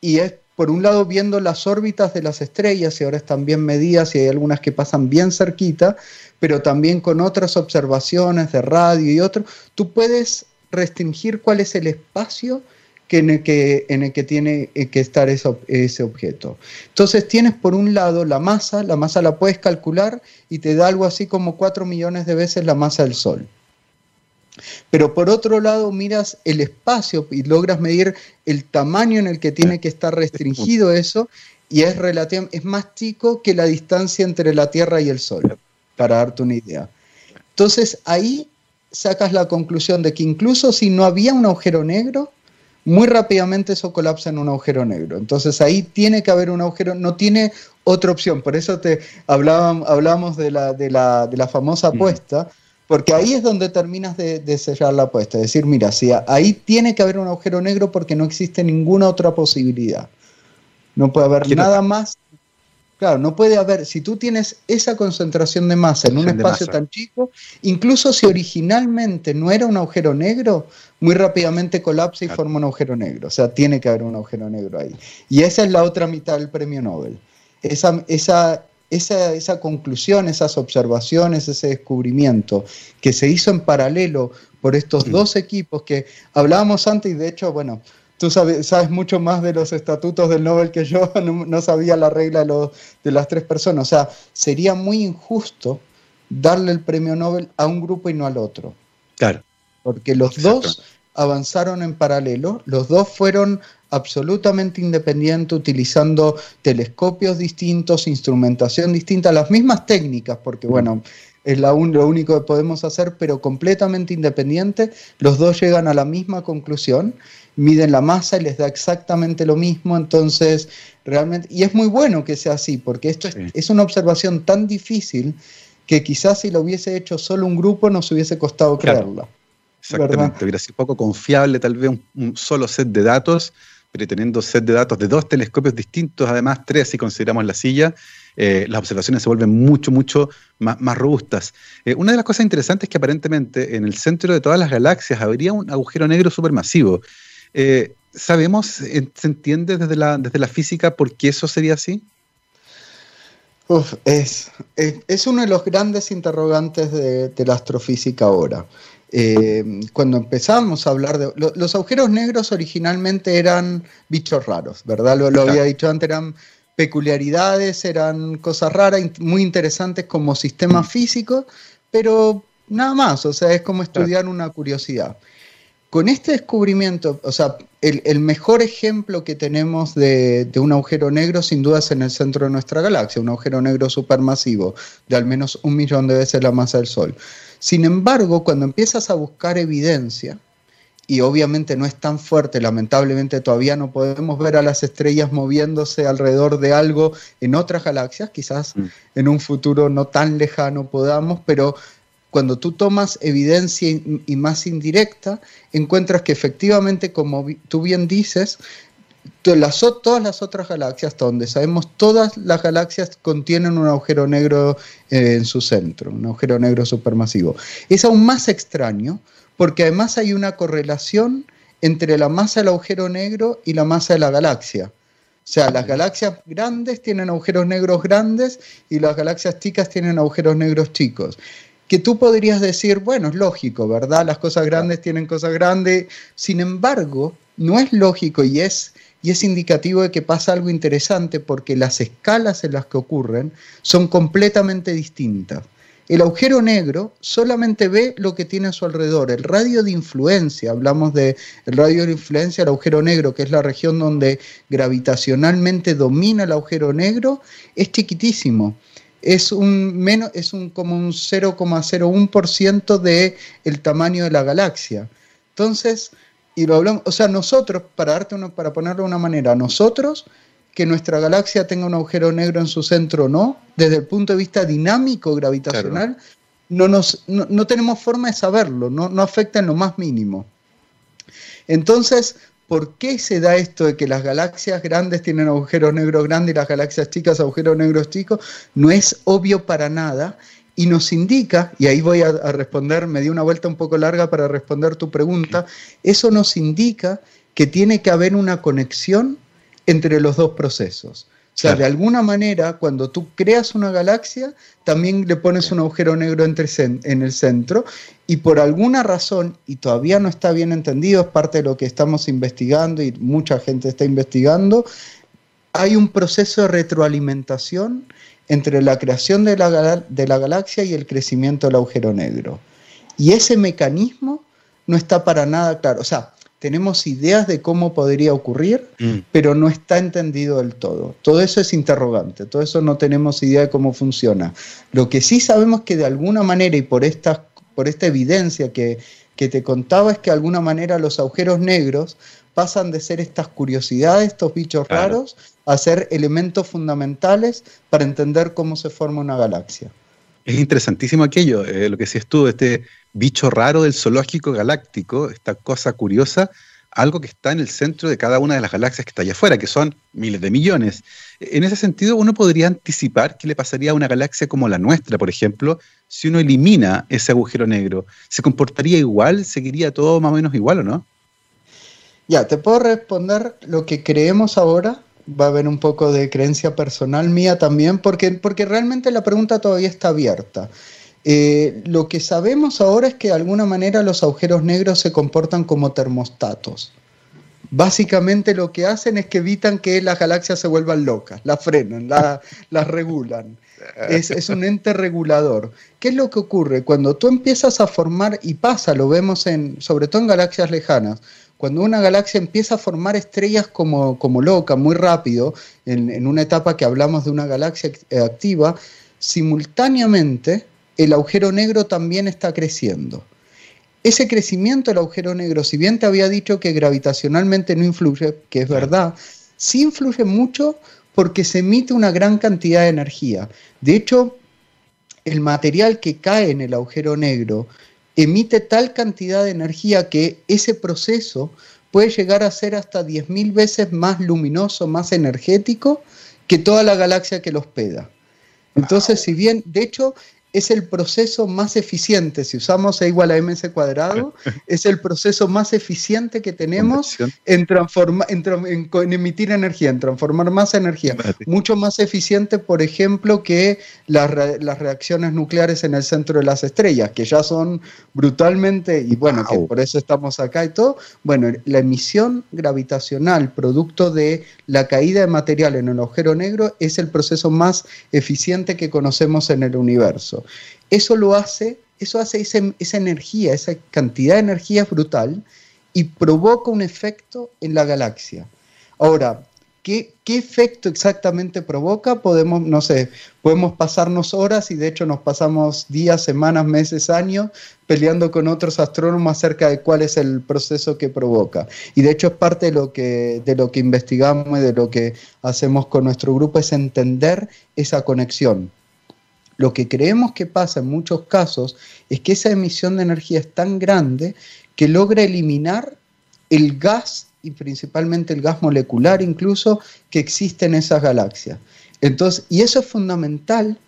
y es por un lado viendo las órbitas de las estrellas, y ahora están bien medidas y hay algunas que pasan bien cerquita, pero también con otras observaciones de radio y otro, tú puedes restringir cuál es el espacio que en, el que, en el que tiene eh, que estar ese objeto. Entonces tienes por un lado la masa, la masa la puedes calcular y te da algo así como 4 millones de veces la masa del Sol. Pero por otro lado miras el espacio y logras medir el tamaño en el que tiene que estar restringido eso y es, es más chico que la distancia entre la Tierra y el Sol, para darte una idea. Entonces ahí sacas la conclusión de que incluso si no había un agujero negro, muy rápidamente eso colapsa en un agujero negro. Entonces ahí tiene que haber un agujero, no tiene otra opción. Por eso te hablábamos de la, de la, de la famosa apuesta, porque ahí es donde terminas de, de, sellar la apuesta. Es decir, mira, si ahí tiene que haber un agujero negro porque no existe ninguna otra posibilidad. No puede haber nada más Claro, no puede haber, si tú tienes esa concentración de masa en un espacio tan chico, incluso si originalmente no era un agujero negro, muy rápidamente colapsa y forma un agujero negro. O sea, tiene que haber un agujero negro ahí. Y esa es la otra mitad del premio Nobel. Esa, esa, esa, esa conclusión, esas observaciones, ese descubrimiento que se hizo en paralelo por estos dos equipos que hablábamos antes y de hecho, bueno, tú sabes, mucho más de los estatutos del Nobel que yo, no, sabía la regla de, de las tres personas. O sea, sería muy injusto darle el premio Nobel a un grupo y no al otro.
Claro.
Porque los dos avanzaron en paralelo, los dos fueron absolutamente independientes utilizando telescopios distintos, instrumentación distinta, las mismas técnicas, porque mm. bueno, es la lo único que podemos hacer, pero completamente independiente, los dos llegan a la misma conclusión, miden la masa y les da exactamente lo mismo, entonces realmente, y es muy bueno que sea así, porque esto es, una observación tan difícil que quizás si lo hubiese hecho solo un grupo nos hubiese costado creerla.
Exactamente, hubiera sido poco confiable tal vez un, solo set de datos, pero teniendo set de datos de dos telescopios distintos, además tres si consideramos la silla, eh, las observaciones se vuelven mucho, mucho más, más robustas. Eh, una de las cosas interesantes es que aparentemente en el centro de todas las galaxias habría un agujero negro supermasivo. Eh, ¿Sabemos, se entiende desde la, desde la física por qué eso sería así?
es, es, uno de los grandes interrogantes de, la astrofísica ahora. cuando empezamos a hablar de... los agujeros negros originalmente eran bichos raros, ¿verdad? Lo, lo había dicho antes, eran peculiaridades, eran cosas raras, muy interesantes como sistema físico, pero nada más, o sea, es como estudiar una curiosidad. Con este descubrimiento, o sea, el, mejor ejemplo que tenemos de, de, un agujero negro sin duda es en el centro de nuestra galaxia, un agujero negro supermasivo de al menos un millón de veces la masa del Sol. Sin embargo, cuando empiezas a buscar evidencia, y obviamente no es tan fuerte, lamentablemente todavía no podemos ver a las estrellas moviéndose alrededor de algo en otras galaxias, quizás mm. en un futuro no tan lejano podamos, pero cuando tú tomas evidencia y más indirecta, encuentras que efectivamente, como tú bien dices, las, todas las otras galaxias, hasta donde sabemos, todas las galaxias contienen un agujero negro eh, en su centro, un agujero negro supermasivo. Es aún más extraño porque además hay una correlación entre la masa del agujero negro y la masa de la galaxia. O sea, las galaxias grandes tienen agujeros negros grandes y las galaxias chicas tienen agujeros negros chicos. Que tú podrías decir, bueno, es lógico, ¿verdad? Las cosas grandes tienen cosas grandes. Sin embargo, no es lógico y es, y es indicativo de que pasa algo interesante porque las escalas en las que ocurren son completamente distintas. El agujero negro solamente ve lo que tiene a su alrededor. El radio de influencia, hablamos de el radio de influencia, el agujero negro, que es la región donde gravitacionalmente domina el agujero negro, es chiquitísimo. Es un menos, es un como un 0,01% de el tamaño de la galaxia. Entonces, y lo hablamos, o sea, nosotros, para darte uno, para ponerlo de una manera, nosotros que nuestra galaxia tenga un agujero negro en su centro o no, desde el punto de vista dinámico gravitacional, no, nos, no, tenemos forma de saberlo, no, no afecta en lo más mínimo. Entonces, ¿por qué se da esto de que las galaxias grandes tienen agujeros negros grandes y las galaxias chicas agujeros negros chicos? No es obvio para nada y nos indica, y ahí voy a, responder, me di una vuelta un poco larga para responder tu pregunta, eso nos indica que tiene que haber una conexión entre los dos procesos. O sea, de alguna manera, cuando tú creas una galaxia, también le pones un agujero negro entre en el centro y por alguna razón, y todavía no está bien entendido, es parte de lo que estamos investigando y mucha gente está investigando, hay un proceso de retroalimentación entre la creación de la, de la galaxia y el crecimiento del agujero negro. Y ese mecanismo no está para nada claro. O sea, tenemos ideas de cómo podría ocurrir, mm. pero no está entendido del todo. Todo eso es interrogante, todo eso no tenemos idea de cómo funciona. Lo que sí sabemos que de alguna manera y por esta, por esta evidencia que, te contaba es que de alguna manera los agujeros negros pasan de ser estas curiosidades, estos bichos raros, a ser elementos fundamentales para entender cómo se forma una galaxia.
Es interesantísimo aquello, eh, lo que decías tú, este bicho raro del zoológico galáctico, esta cosa curiosa, algo que está en el centro de cada una de las galaxias que está allá afuera, que son miles de millones. En ese sentido, uno podría anticipar qué le pasaría a una galaxia como la nuestra, por ejemplo, si uno elimina ese agujero negro. ¿Se comportaría igual? ¿Seguiría todo más o menos igual o no?
Ya, te puedo responder lo que creemos ahora. Va a haber un poco de creencia personal mía también, porque, porque realmente la pregunta todavía está abierta. Eh, lo que sabemos ahora es que de alguna manera los agujeros negros se comportan como termostatos. básicamente lo que hacen es que evitan que las galaxias se vuelvan locas, las frenan, las regulan. Es, un ente regulador. ¿Qué es lo que ocurre? Cuando tú empiezas a formar, y pasa, lo vemos en, sobre todo en galaxias lejanas, cuando una galaxia empieza a formar estrellas como, como loca, muy rápido, en una etapa que hablamos de una galaxia activa, simultáneamente el agujero negro también está creciendo. Ese crecimiento del agujero negro, si bien te había dicho que gravitacionalmente no influye, que es verdad, sí influye mucho porque se emite una gran cantidad de energía. De hecho, el material que cae en el agujero negro emite tal cantidad de energía que ese proceso puede llegar a ser hasta 10.000 veces más luminoso, más energético que toda la galaxia que lo hospeda. Entonces, si bien, de hecho, es el proceso más eficiente, si usamos E igual a mc cuadrado, es el proceso más eficiente que tenemos en, en, emitir energía, en transformar más energía. Mucho más eficiente, por ejemplo, que las, reacciones nucleares en el centro de las estrellas, que ya son brutalmente, y bueno, que por eso estamos acá y todo. Bueno, la emisión gravitacional, producto de la caída de material en el agujero negro, es el proceso más eficiente que conocemos en el universo. Eso lo hace, eso hace esa energía, esa cantidad de energía brutal y provoca un efecto en la galaxia. Ahora, ¿Qué, ¿qué, efecto exactamente provoca? Podemos, no sé, podemos pasarnos horas y de hecho nos pasamos días, semanas, meses, años peleando con otros astrónomos acerca de cuál es el proceso que provoca. Y de hecho es parte de lo que, de lo que investigamos y de lo que hacemos con nuestro grupo, es entender esa conexión. Lo que creemos que pasa en muchos casos es que esa emisión de energía es tan grande que logra eliminar el gas y principalmente el gas molecular incluso que existe en esas galaxias. Entonces, y eso es fundamental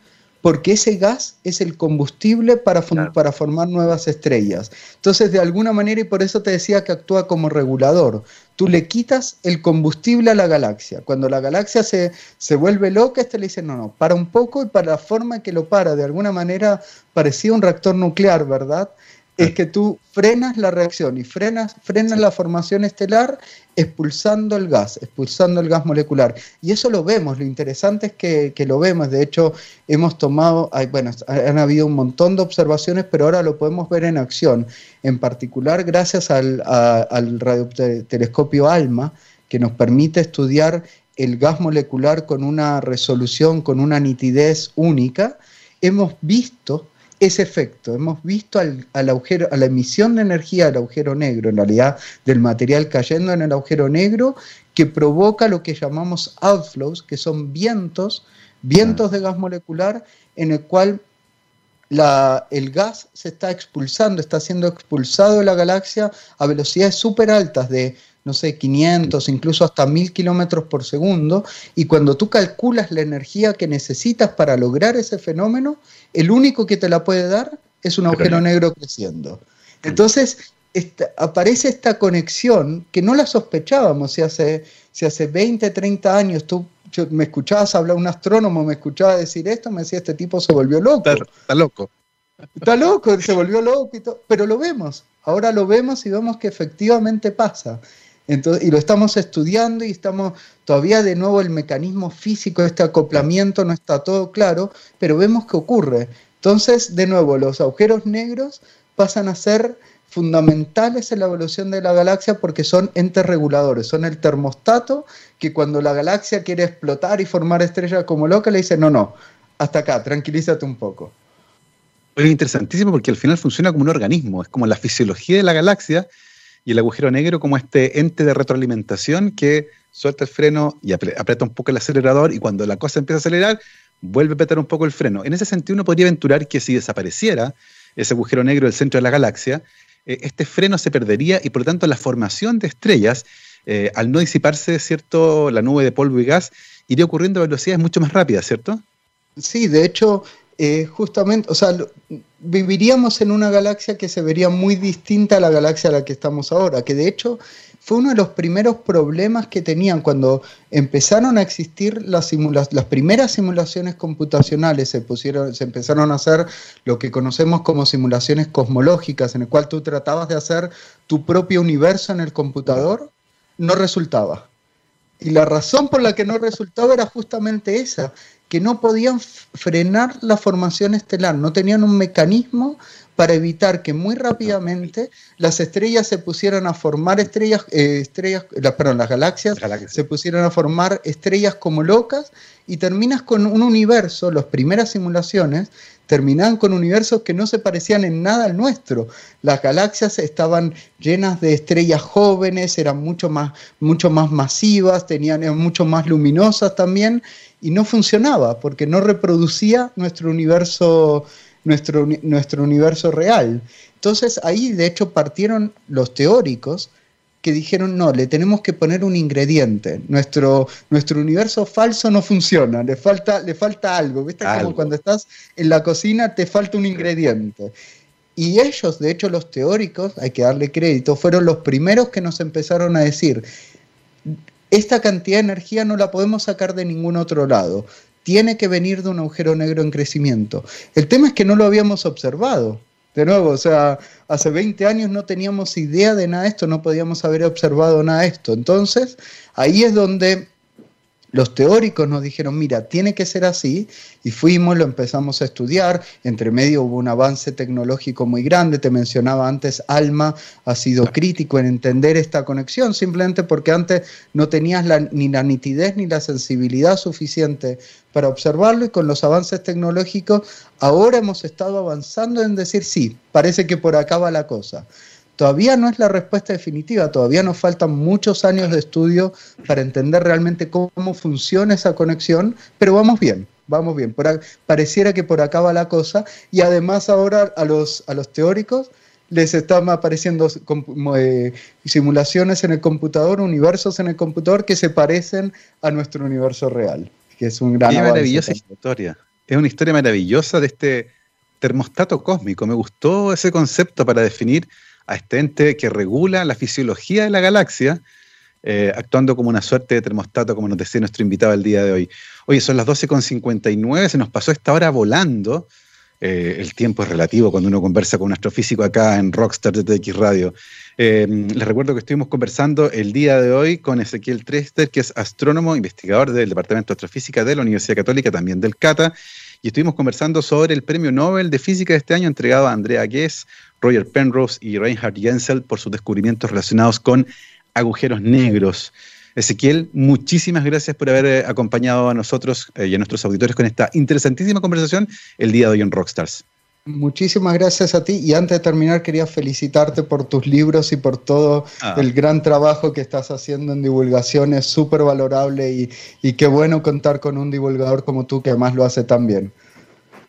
porque ese gas es el combustible para, para, formar nuevas estrellas. Entonces, de alguna manera, y por eso te decía que actúa como regulador, tú le quitas el combustible a la galaxia. Cuando la galaxia se, se vuelve loca, este le dice, no, no, para un poco y para la forma que lo para, de alguna manera parecía un reactor nuclear, ¿verdad? Es que tú frenas la reacción y frenas, frenas la formación estelar expulsando el gas, expulsando el gas molecular. Y eso lo vemos, lo interesante es que, lo vemos, de hecho hemos tomado, hay, bueno, han habido un montón de observaciones, pero ahora lo podemos ver en acción, en particular gracias al, al radiotelescopio ALMA, que nos permite estudiar el gas molecular con una resolución, con una nitidez única, hemos visto ese efecto. Hemos visto al, agujero, a la emisión de energía del agujero negro, en realidad del material cayendo en el agujero negro, que provoca lo que llamamos outflows, que son vientos, vientos de gas molecular, en el cual la, el gas se está expulsando, está siendo expulsado de la galaxia a velocidades súper altas de no sé, 500, incluso hasta 1000 kilómetros por segundo, y cuando tú calculas la energía que necesitas para lograr ese fenómeno, el único que te la puede dar es un agujero negro creciendo. Entonces, aparece esta conexión que no la sospechábamos, si hace, si hace 20, 30 años tú me escuchabas hablar, un astrónomo me escuchaba decir esto, me decía, este tipo se volvió loco.
Está, loco.
Está loco, se volvió loco, y todo, pero lo vemos, ahora lo vemos y vemos que efectivamente pasa y lo estamos estudiando y estamos todavía de nuevo el mecanismo físico de este acoplamiento no está todo claro, pero vemos que ocurre. Entonces, de nuevo, los agujeros negros pasan a ser fundamentales en la evolución de la galaxia porque son entes reguladores, son el termostato que cuando la galaxia quiere explotar y formar estrellas como loca le dice, no, no, hasta acá, tranquilízate un poco.
Es interesantísimo porque al final funciona como un organismo, es como la fisiología de la galaxia y el agujero negro como este ente de retroalimentación que suelta el freno y aprieta un poco el acelerador y cuando la cosa empieza a acelerar, vuelve a apretar un poco el freno. En ese sentido uno podría aventurar que si desapareciera ese agujero negro del centro de la galaxia, eh, este freno se perdería y por lo tanto la formación de estrellas, eh, al no disiparse, ¿cierto?, la nube de polvo y gas, iría ocurriendo a velocidades mucho más rápidas, ¿cierto?
Sí, de hecho, eh, justamente, o sea, viviríamos en una galaxia que se vería muy distinta a la galaxia a la que estamos ahora, que de hecho fue uno de los primeros problemas que tenían cuando empezaron a existir las, las primeras simulaciones computacionales, se, pusieron, se empezaron a hacer lo que conocemos como simulaciones cosmológicas, en el cual tú tratabas de hacer tu propio universo en el computador no resultaba. Y la razón por la que no resultaba era justamente esa, que no podían frenar la formación estelar, no tenían un mecanismo para evitar que muy rápidamente las estrellas se pusieran a formar estrellas, eh, estrellas perdón, las galaxias, se pusieran a formar estrellas como locas y terminas con un universo, las primeras simulaciones terminaban con universos que no se parecían en nada al nuestro. Las galaxias estaban llenas de estrellas jóvenes, eran mucho más, mucho más masivas, tenían, eran mucho más luminosas también, y no funcionaba porque no reproducía nuestro universo nuestro, nuestro universo real. Entonces ahí de hecho partieron los teóricos que dijeron, no, le tenemos que poner un ingrediente. Nuestro, nuestro universo falso no funciona, le falta, le falta algo. ¿Viste? Como cuando estás en la cocina te falta un ingrediente. Y ellos, de hecho los teóricos, hay que darle crédito, fueron los primeros que nos empezaron a decir, esta cantidad de energía no la podemos sacar de ningún otro lado tiene que venir de un agujero negro en crecimiento. El tema es que no lo habíamos observado. De nuevo, o sea, hace 20 años no teníamos idea de nada de esto, no podíamos haber observado nada de esto. Entonces, ahí es donde los teóricos nos dijeron, mira, tiene que ser así, y fuimos, lo empezamos a estudiar, entre medio hubo un avance tecnológico muy grande, te mencionaba antes, Alma ha sido crítico en entender esta conexión, simplemente porque antes no tenías ni la nitidez ni la sensibilidad suficiente para observarlo, y con los avances tecnológicos ahora hemos estado avanzando en decir, sí, parece que por acá va la cosa. Todavía no es la respuesta definitiva, todavía nos faltan muchos años de estudio para entender realmente cómo funciona esa conexión, pero vamos bien, vamos bien. pareciera que por acá va la cosa y además ahora a los, a los teóricos les están apareciendo eh, simulaciones en el computador, universos en el computador que se parecen a nuestro universo real, que es un gran...
Qué maravillosa historia. Es una historia maravillosa de este termostato cósmico. Me gustó ese concepto para definir a este ente que regula la fisiología de la galaxia, eh, actuando como una suerte de termostato, como nos decía nuestro invitado el día de hoy. Oye, son las 12.59, se nos pasó esta hora volando. Eh, el tiempo es relativo cuando uno conversa con un astrofísico acá en Rockstar de TX Radio. Eh, les recuerdo que estuvimos conversando el día de hoy con Ezequiel Trester, que es astrónomo, investigador del Departamento de Astrofísica de la Universidad Católica, también del CATA, y estuvimos conversando sobre el Premio Nobel de Física de este año entregado a Andrea Guess Roger Penrose y Reinhard Jensel por sus descubrimientos relacionados con agujeros negros. Ezequiel, muchísimas gracias por haber eh, acompañado a nosotros eh, y a nuestros auditores con esta interesantísima conversación el día de hoy en Rockstars.
Muchísimas gracias a ti y antes de terminar quería felicitarte por tus libros y por todo ah. el gran trabajo que estás haciendo en divulgación, es súper valorable y, y qué bueno contar con un divulgador como tú que además lo hace tan bien.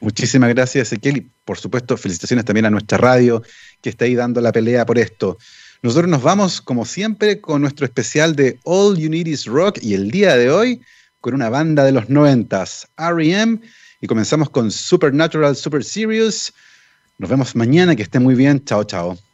Muchísimas gracias, Ezequiel, y por supuesto, felicitaciones también a nuestra radio que está ahí dando la pelea por esto. Nosotros nos vamos, como siempre, con nuestro especial de All You Need Is Rock y el día de hoy con una banda de los noventas, R.E.M., y comenzamos con Supernatural Super Serious. Nos vemos mañana, que esté muy bien. Chao, chao.